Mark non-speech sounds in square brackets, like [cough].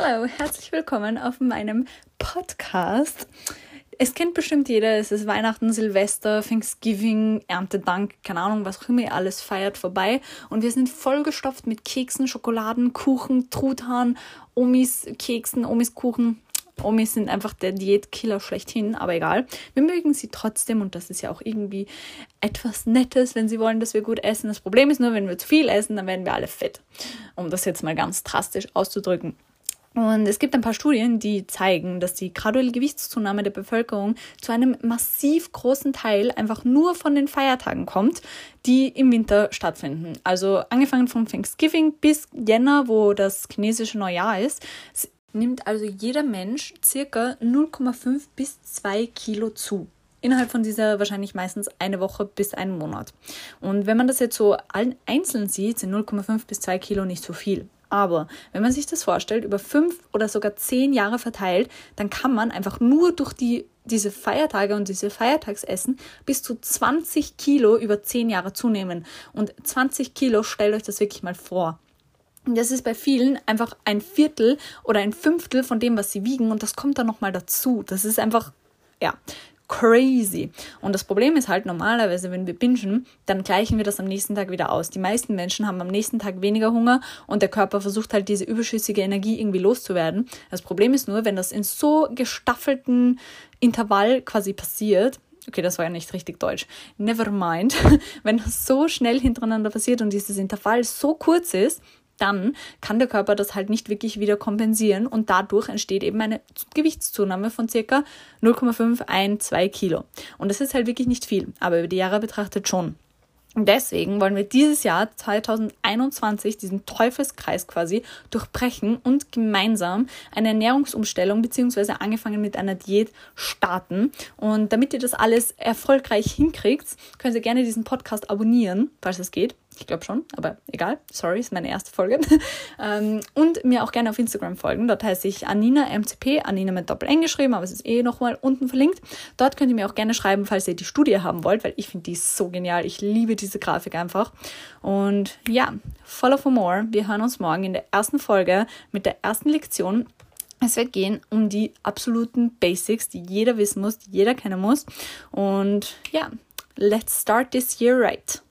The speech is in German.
Hallo, herzlich willkommen auf meinem Podcast. Es kennt bestimmt jeder, es ist Weihnachten, Silvester, Thanksgiving, Erntedank, keine Ahnung, was auch immer ihr alles feiert, vorbei. Und wir sind vollgestopft mit Keksen, Schokoladen, Kuchen, Truthahn, Omis Keksen, Omis Kuchen. Omis sind einfach der Diätkiller schlechthin, aber egal. Wir mögen sie trotzdem und das ist ja auch irgendwie etwas Nettes, wenn sie wollen, dass wir gut essen. Das Problem ist nur, wenn wir zu viel essen, dann werden wir alle fett. Um das jetzt mal ganz drastisch auszudrücken. Und es gibt ein paar Studien, die zeigen, dass die graduelle Gewichtszunahme der Bevölkerung zu einem massiv großen Teil einfach nur von den Feiertagen kommt, die im Winter stattfinden. Also angefangen von Thanksgiving bis Jänner, wo das chinesische Neujahr ist, nimmt also jeder Mensch circa 0,5 bis 2 Kilo zu. Innerhalb von dieser wahrscheinlich meistens eine Woche bis einen Monat. Und wenn man das jetzt so einzeln sieht, sind 0,5 bis 2 Kilo nicht so viel. Aber wenn man sich das vorstellt, über fünf oder sogar zehn Jahre verteilt, dann kann man einfach nur durch die, diese Feiertage und diese Feiertagsessen bis zu 20 Kilo über zehn Jahre zunehmen. Und 20 Kilo, stellt euch das wirklich mal vor. Das ist bei vielen einfach ein Viertel oder ein Fünftel von dem, was sie wiegen und das kommt dann nochmal dazu. Das ist einfach, ja, crazy. Und das Problem ist halt normalerweise, wenn wir bingen, dann gleichen wir das am nächsten Tag wieder aus. Die meisten Menschen haben am nächsten Tag weniger Hunger und der Körper versucht halt diese überschüssige Energie irgendwie loszuwerden. Das Problem ist nur, wenn das in so gestaffelten Intervall quasi passiert, okay, das war ja nicht richtig deutsch, never mind, [laughs] wenn das so schnell hintereinander passiert und dieses Intervall so kurz ist, dann kann der Körper das halt nicht wirklich wieder kompensieren und dadurch entsteht eben eine Gewichtszunahme von circa 0,5, 1, 2 Kilo. Und das ist halt wirklich nicht viel, aber über die Jahre betrachtet schon. Und deswegen wollen wir dieses Jahr 2021 diesen Teufelskreis quasi durchbrechen und gemeinsam eine Ernährungsumstellung beziehungsweise angefangen mit einer Diät starten. Und damit ihr das alles erfolgreich hinkriegt, könnt ihr gerne diesen Podcast abonnieren, falls es geht. Ich glaube schon, aber egal. Sorry, ist meine erste Folge. [laughs] Ähm, und mir auch gerne auf Instagram folgen. Dort heiße ich Anina MCP, Anina mit Doppel-N geschrieben, aber es ist eh nochmal unten verlinkt. Dort könnt ihr mir auch gerne schreiben, falls ihr die Studie haben wollt, weil ich finde die so genial. Ich liebe diese Grafik einfach. Und ja, follow for more. Wir hören uns morgen in der ersten Folge mit der ersten Lektion es wird gehen um die absoluten Basics, die jeder wissen muss, die jeder kennen muss. Und ja, let's start this year right.